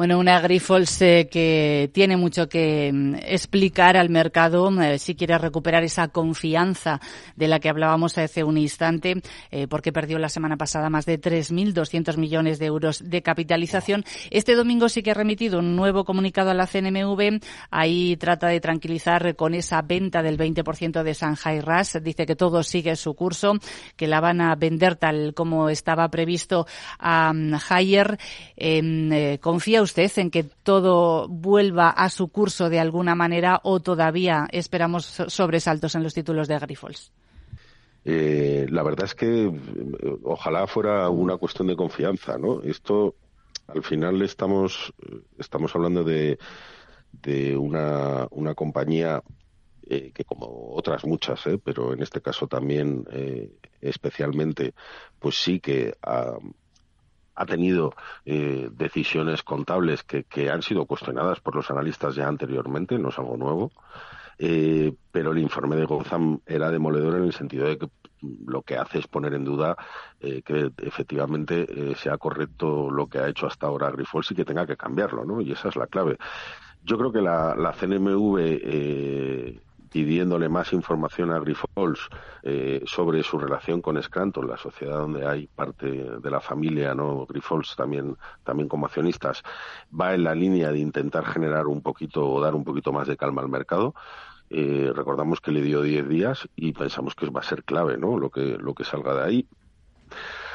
Bueno, una Grifols eh, que tiene mucho que mm, explicar al mercado eh, si quiere recuperar esa confianza de la que hablábamos hace un instante, eh, porque perdió la semana pasada más de 3.200 millones de euros de capitalización. Este domingo sí que ha remitido un nuevo comunicado a la CNMV. Ahí trata de tranquilizar con esa venta del 20% de Shanghai RAS. Dice que todo sigue su curso, que la van a vender tal como estaba previsto a um, Haier. Em, ¿Confía en que todo vuelva a su curso de alguna manera o todavía esperamos sobresaltos en los títulos de Grifols? Eh, la verdad es que eh, ojalá fuera una cuestión de confianza, ¿no? Esto al final estamos estamos hablando de, de una, una compañía eh, que como otras muchas, eh, pero en este caso también especialmente, pues sí que ha, ha tenido eh, decisiones contables que, han sido cuestionadas por los analistas ya anteriormente, no es algo nuevo, eh, pero el informe de Gotham era demoledor en el sentido de que lo que hace es poner en duda eh, que efectivamente eh, sea correcto lo que ha hecho hasta ahora Grifols y que tenga que cambiarlo, ¿no? Y esa es la clave. Yo creo que la, la CNMV eh, pidiéndole más información a Grifols eh, sobre su relación con Scranton, la sociedad donde hay parte de la familia, no Grifols también, también como accionistas, va en la línea de intentar generar un poquito o dar un poquito más de calma al mercado. Eh, recordamos que le dio 10 días y pensamos que va a ser clave, ¿no? Lo que, lo que salga de ahí.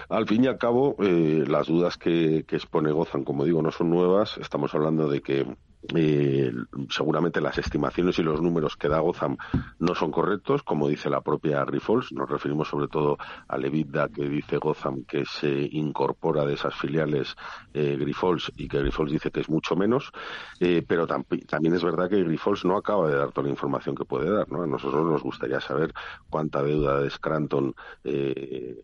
Al fin y al cabo, eh, las dudas que, que expone Gozan, como digo, no son nuevas. Estamos hablando de que eh, seguramente las estimaciones y los números que da Gozam no son correctos, como dice la propia Grifols. Nos referimos sobre todo al EBITDA que dice Gozam que se incorpora de esas filiales eh, Grifols y que Grifols dice que es mucho menos. Eh, pero también es verdad que Grifols no acaba de dar toda la información que puede dar. ¿no? A nosotros nos gustaría saber cuánta deuda de Scranton eh,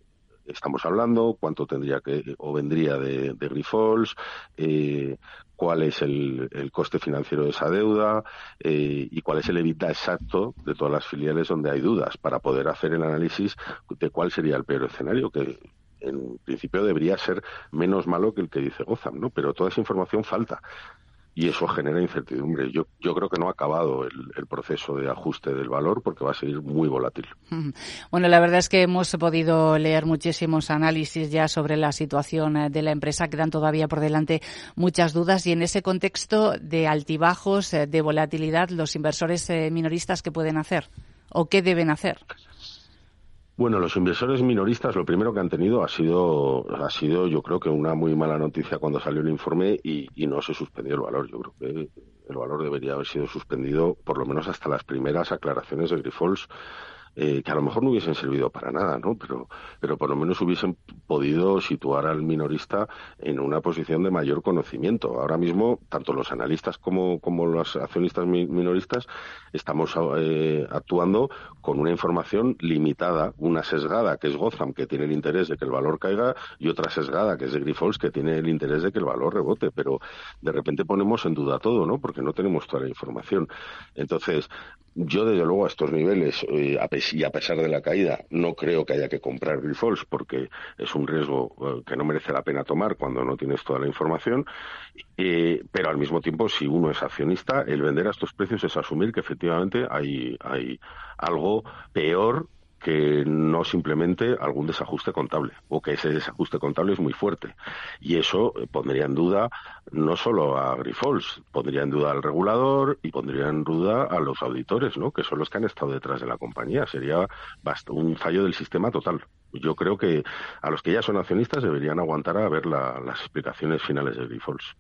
estamos hablando, cuánto tendría que o vendría de, de Grifols, eh, cuál es el, el, coste financiero de esa deuda eh, y cuál es el EBITDA exacto de todas las filiales donde hay dudas para poder hacer el análisis de cuál sería el peor escenario que en principio debería ser menos malo que el que dice Gozam, ¿no? Pero toda esa información falta y eso genera incertidumbre. Yo, yo creo que no ha acabado el, el, proceso de ajuste del valor porque va a seguir muy volátil. Bueno, la verdad es que hemos podido leer muchísimos análisis ya sobre la situación eh, de la empresa. Quedan todavía por delante muchas dudas y en ese contexto de altibajos, eh, de volatilidad, los inversores eh, minoristas, ¿qué pueden hacer o qué deben hacer? Bueno, los inversores minoristas lo primero que han tenido ha sido, ha sido yo creo que una muy mala noticia cuando salió el informe y, no se suspendió el valor. Yo creo que el valor debería haber sido suspendido por lo menos hasta las primeras aclaraciones de Grifols eh, que a lo mejor no hubiesen servido para nada, ¿no? Pero, pero por lo menos hubiesen podido situar al minorista en una posición de mayor conocimiento. Ahora mismo, tanto los analistas como, como los accionistas minoristas estamos eh, actuando con una información limitada, una sesgada que es Gotham, que tiene el interés de que el valor caiga, y otra sesgada que es de Grifols, que tiene el interés de que el valor rebote. Pero de repente ponemos en duda todo, ¿no? Porque no tenemos toda la información. Entonces, yo desde luego a estos niveles, eh, y a pesar de la caída, no creo que haya que comprar Grifols porque es un riesgo eh, que no merece la pena tomar cuando no tienes toda la información. Eh, pero al mismo tiempo, si uno es accionista, el vender a estos precios es asumir que efectivamente hay, hay algo peor que no simplemente algún desajuste contable o que ese desajuste contable es muy fuerte. Y eso eh, pondría en duda no solo a Grifols, pondría en duda al regulador y pondría en duda a los auditores, ¿no? que son los que han estado detrás de la compañía. Sería un fallo del sistema total. Yo creo que a los que ya son accionistas deberían aguantar a ver la, las explicaciones finales de Grifols.